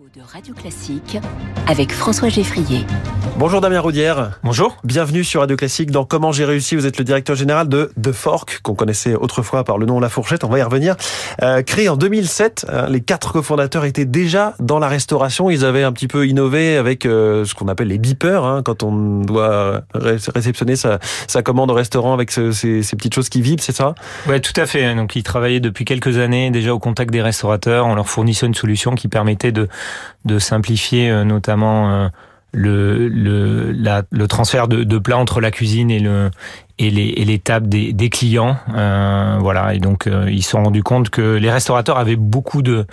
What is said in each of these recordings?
de Radio Classique avec François Geffrier. Bonjour Damien Roudière. Bonjour. Bienvenue sur Radio Classique dans Comment j'ai réussi. Vous êtes le directeur général de The Fork, qu'on connaissait autrefois par le nom La Fourchette. On va y revenir. Euh, créé en 2007, hein, les quatre cofondateurs étaient déjà dans la restauration. Ils avaient un petit peu innové avec euh, ce qu'on appelle les beepers, hein, quand on doit réceptionner sa, sa, commande au restaurant avec ce, ces, ces, petites choses qui vibrent, c'est ça? Ouais, tout à fait. Donc ils travaillaient depuis quelques années déjà au contact des restaurateurs en leur fournissant une solution qui permettait de de simplifier euh, notamment euh, le, le, le transfert de, de, plats entre la cuisine et le et les, et les tables des, des clients. Euh, voilà, et donc euh, ils se sont rendus compte que les restaurateurs avaient beaucoup de,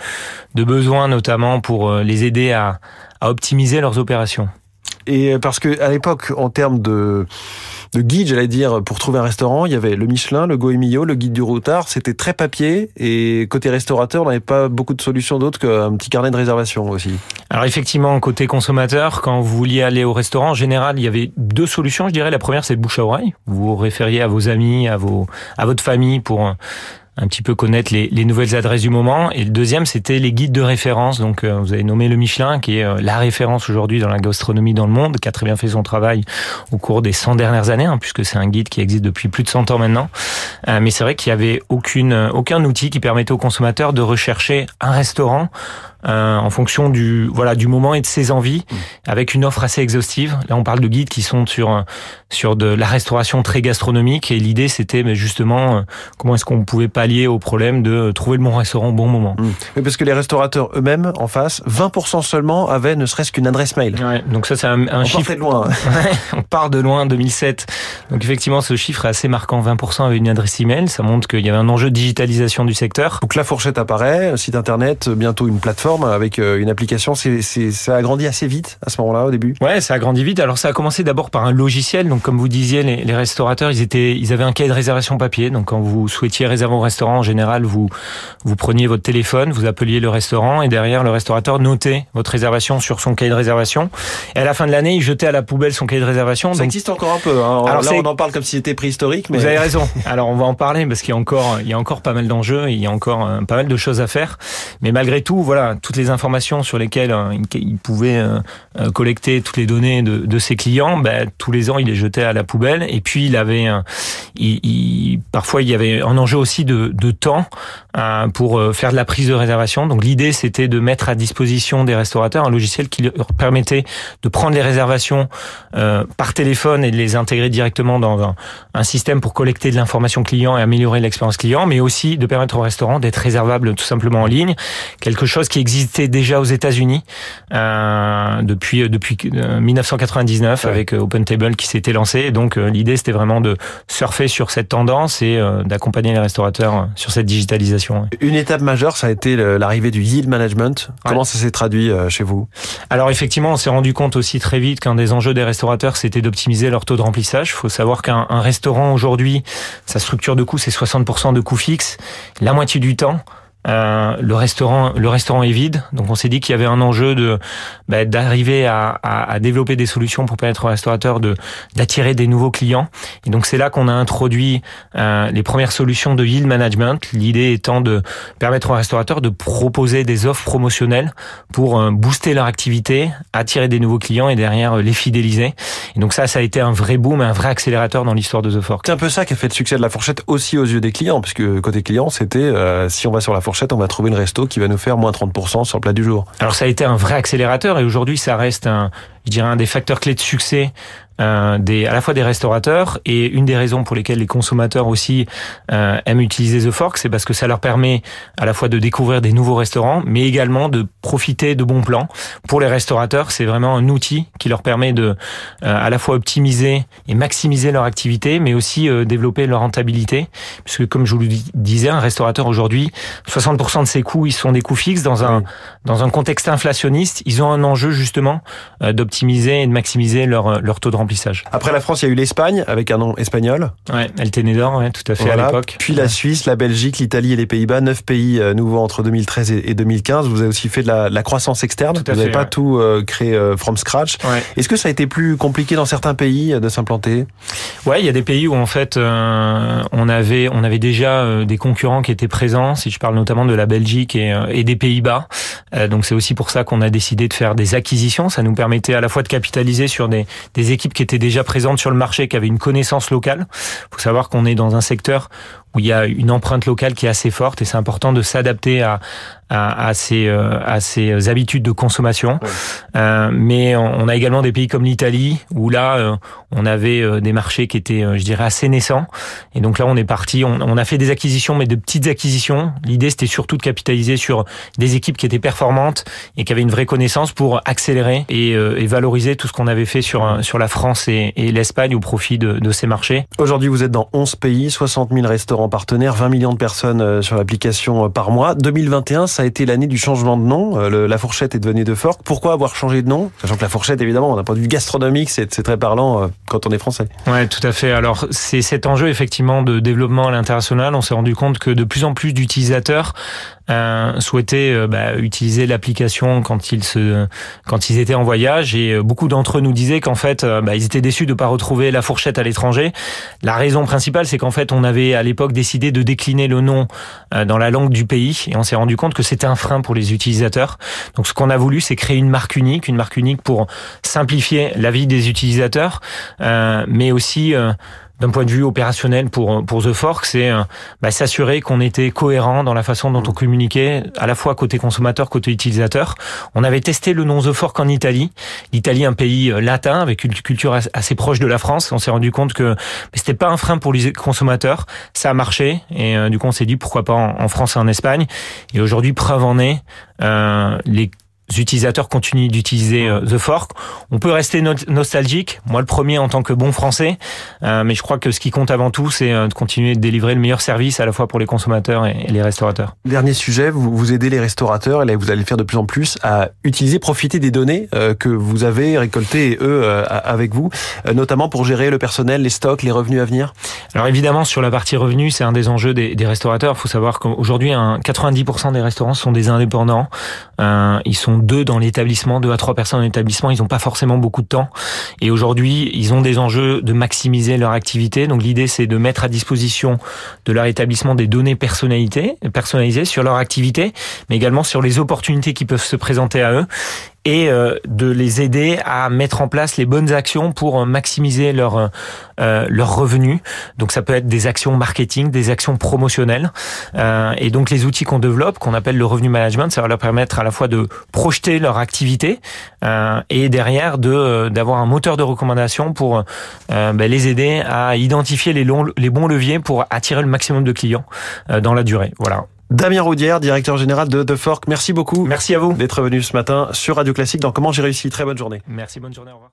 de besoins, notamment pour les aider à, à optimiser leurs opérations. Et parce que à l'époque, en termes de de guide, j'allais dire, pour trouver un restaurant. Il y avait le Michelin, le Goemio, le guide du routard. C'était très papier. Et côté restaurateur, on n'avait pas beaucoup de solutions d'autres qu'un petit carnet de réservation aussi. Alors effectivement, côté consommateur, quand vous vouliez aller au restaurant, en général, il y avait deux solutions. Je dirais la première, c'est bouche à oreille. Vous vous référiez à vos amis, à vos, à votre famille pour un petit peu connaître les, les, nouvelles adresses du moment. Et le deuxième, c'était les guides de référence. Donc, euh, vous avez nommé le Michelin, qui est euh, la référence aujourd'hui dans la gastronomie dans le monde, qui a très bien fait son travail au cours des 100 dernières années, hein, puisque c'est un guide qui existe depuis plus de 100 ans maintenant. Euh, mais c'est vrai qu'il y avait aucune, aucun outil qui permettait aux consommateurs de rechercher un restaurant euh, en fonction du voilà du moment et de ses envies, mmh. avec une offre assez exhaustive. Là, on parle de guides qui sont sur sur de la restauration très gastronomique et l'idée c'était mais justement comment est-ce qu'on pouvait pallier au problème de trouver le bon restaurant au bon moment. Mmh. Mais parce que les restaurateurs eux-mêmes en face, 20% seulement avaient ne serait-ce qu'une adresse mail. Ouais, donc ça c'est un, un on chiffre de loin. on part de loin 2007. Donc effectivement ce chiffre est assez marquant. 20% avaient une adresse email. Ça montre qu'il y avait un enjeu de digitalisation du secteur. Donc la fourchette apparaît, site internet, bientôt une plateforme avec euh, une application. C'est, c'est, ça a grandi assez vite à ce moment-là au début? Ouais, ça a grandi vite. Alors ça a commencé d'abord par un logiciel. Donc comme vous disiez, les, les, restaurateurs, ils étaient, ils avaient un cahier de réservation papier. Donc quand vous souhaitiez réserver au restaurant, en général, vous vous preniez votre téléphone, vous appeliez le restaurant et derrière le restaurateur notait votre réservation sur son cahier de réservation. Et à la fin de l'année, il jetait à la poubelle son cahier de réservation. Ça donc... existe encore un peu. Hein. Alors là, on en parle comme si c'était préhistorique. Mais... Vous avez raison. Alors on va en parler parce qu'il y a encore, il y a encore pas mal d'enjeux, il y a encore euh, pas mal de choses à faire. Mais malgré tout, voilà, toutes les informations sur lesquelles euh, il pouvait euh, collecter toutes les données de, ses clients, ben, tous les ans il les jetait à la poubelle. Et puis il avait, il, il, parfois il y avait un enjeu aussi de, temps pour faire de la prise de réservation. Donc l'idée c'était de mettre à disposition des restaurateurs un logiciel qui leur permettait de prendre les réservations euh, par téléphone et de les intégrer directement dans un, un système pour collecter de l'information client et améliorer l'expérience client, mais aussi de permettre au restaurant d'être réservable tout simplement en ligne, quelque chose qui existait déjà aux États-Unis euh, depuis depuis 1999 ouais. avec OpenTable qui s'était lancé. Et donc l'idée c'était vraiment de surfer sur cette tendance et euh, d'accompagner les restaurateurs sur cette digitalisation. Une étape majeure, ça a été l'arrivée du yield management. Comment ouais. ça s'est traduit euh, chez vous? Alors effectivement, on s'est rendu compte aussi très vite qu'un des enjeux des restaurateurs, c'était d'optimiser leur taux de remplissage. Il faut savoir qu'un restaurant aujourd'hui, sa structure de coût, c'est 60% de coûts fixes. La moitié du temps, euh, le restaurant, le restaurant est vide, donc on s'est dit qu'il y avait un enjeu de bah, d'arriver à, à, à, développer des solutions pour permettre aux restaurateurs de d'attirer des nouveaux clients. Et donc c'est là qu'on a introduit euh, les premières solutions de yield management. L'idée étant de permettre aux restaurateurs de proposer des offres promotionnelles pour euh, booster leur activité, attirer des nouveaux clients et derrière les fidéliser. Et donc ça, ça a été un vrai boom, un vrai accélérateur dans l'histoire de The Fork. C'est un peu ça qui a fait le succès de la fourchette aussi aux yeux des clients, puisque côté client, c'était euh, si on va sur la fourchette, on va trouver une resto qui va nous faire moins 30% sur le plat du jour. Alors ça a été un vrai accélérateur et aujourd'hui ça reste un, je dirais un des facteurs clés de succès euh, des, à la fois des restaurateurs et une des raisons pour lesquelles les consommateurs aussi euh, aiment utiliser The Fork, c'est parce que ça leur permet à la fois de découvrir des nouveaux restaurants, mais également de profiter de bons plans. Pour les restaurateurs, c'est vraiment un outil qui leur permet de euh, à la fois optimiser et maximiser leur activité, mais aussi euh, développer leur rentabilité, puisque comme je vous le disais, un restaurateur aujourd'hui, 60% de ses coûts, ils sont des coûts fixes dans un oui. dans un contexte inflationniste. Ils ont un enjeu justement d'optimiser d'optimiser et de maximiser leur, leur taux de remplissage. Après la France, il y a eu l'Espagne avec un nom espagnol. Ouais, El Tenedor, ouais, tout à fait Voilà. à l'époque. Puis la Suisse, la Belgique, l'Italie et les Pays-Bas, neuf pays euh, nouveaux entre 2013 et et 2015. Vous avez aussi fait de la, la croissance externe. Tout à Vous n'avez pas ouais. tout euh, créé euh, from scratch. Ouais. Est-ce que ça a été plus compliqué dans certains pays euh, de s'implanter? Ouais, il y a des pays où en fait euh, on avait on avait déjà euh, des concurrents qui étaient présents. Si je parle notamment de la Belgique et, euh, et des Pays-Bas, Euh, donc c'est aussi pour ça qu'on a décidé de faire des acquisitions. Ça nous permettait à la fois de capitaliser sur des, des équipes qui étaient déjà présentes sur le marché, qui avaient une connaissance locale. Il faut savoir qu'on est dans un secteur où il y a une empreinte locale qui est assez forte et c'est important de s'adapter à, à, à, ces, euh, à ces habitudes de consommation. Ouais. Euh, mais on on a également des pays comme l'Italie où là euh, on avait euh, des marchés qui étaient, je dirais, assez naissants. Et donc là on est parti, on, on a fait des acquisitions, mais de petites acquisitions. L'idée c'était surtout de capitaliser sur des équipes qui étaient performantes et qui avaient une vraie connaissance pour accélérer et, et valoriser tout ce qu'on avait fait sur, sur la France et, et l'Espagne au profit de, de ces marchés. Aujourd'hui, vous êtes dans 11 pays, 60 000 restaurants partenaires, 20 millions de personnes euh, sur l'application euh, par mois. 2021, ça a été l'année du changement de nom. Euh, La fourchette est devenue de Fork. Pourquoi avoir changé de nom? Sachant que la fourchette, évidemment, d'un point de vue gastronomique, c'est très parlant quand on est français. Ouais, tout à fait. Alors, c'est cet enjeu effectivement de développement à l'international. On s'est rendu compte que de plus en plus d'utilisateurs souhaitaient bah, utiliser l'application quand ils étaient en voyage, et beaucoup d'entre eux nous disaient qu'en fait, bah, ils étaient déçus de pas retrouver la fourchette à l'étranger. La raison principale, c'est qu'en fait, on avait à l'époque décidé de décliner le nom euh, dans la langue du pays, et on s'est rendu compte que c'était un frein pour les utilisateurs. Donc, ce qu'on a voulu, c'est créer une marque unique, une marque unique pour simplifier la vie des utilisateurs, euh, mais aussi euh, d'un point de vue opérationnel pour pour The Fork, c'est euh, bah, s'assurer qu'on était cohérent dans la façon dont on communiquait, à la fois côté consommateur, côté utilisateur. On avait testé le nom The Fork en Italie. L'Italie, un pays euh, latin avec une culture as- assez proche de la France. On s'est rendu compte que c'était pas un frein pour les consommateurs. Ça a marché et euh, du coup on s'est dit pourquoi pas en, en France et en Espagne. Et aujourd'hui, preuve en est, euh, les utilisateurs continuent d'utiliser euh, The Fork. On peut rester no- nostalgique, moi le premier en tant que bon français, euh, mais je crois que ce qui compte avant tout, c'est euh, de continuer de délivrer le meilleur service à la fois pour les consommateurs et, et les restaurateurs. Dernier sujet, vous, vous aidez les restaurateurs, et là vous allez le faire de plus en plus, à utiliser, profiter des données euh, que vous avez récoltées, et eux, euh, avec vous, euh, notamment pour gérer le personnel, les stocks, les revenus à venir. Alors évidemment, sur la partie revenus, c'est un des enjeux des, des restaurateurs. Il faut savoir qu'aujourd'hui, un 90% des restaurants sont des indépendants. Euh, ils sont deux dans l'établissement, deux à trois personnes dans l'établissement. Ils n'ont pas forcément beaucoup de temps. Et aujourd'hui, ils ont des enjeux de maximiser leur activité. Donc l'idée, c'est de mettre à disposition de leur établissement des données personnalisées, personnalisées sur leur activité, mais également sur les opportunités qui peuvent se présenter à eux et euh, de les aider à mettre en place les bonnes actions pour euh, maximiser leur euh, leurs revenus. Donc ça peut être des actions marketing, des actions promotionnelles. Euh, et donc les outils qu'on développe, qu'on appelle le revenu management, ça va leur permettre à la fois de projeter leur activité euh, et derrière de euh, d'avoir un moteur de recommandation pour euh, ben, les aider à identifier les, longs, les bons leviers pour attirer le maximum de clients euh, dans la durée. Voilà. Damien Roudière, directeur général de The Fork, merci beaucoup Merci à vous. d'être venu ce matin sur Radio Classique dans Comment j'ai réussi. Très bonne journée. Merci, bonne journée, au revoir.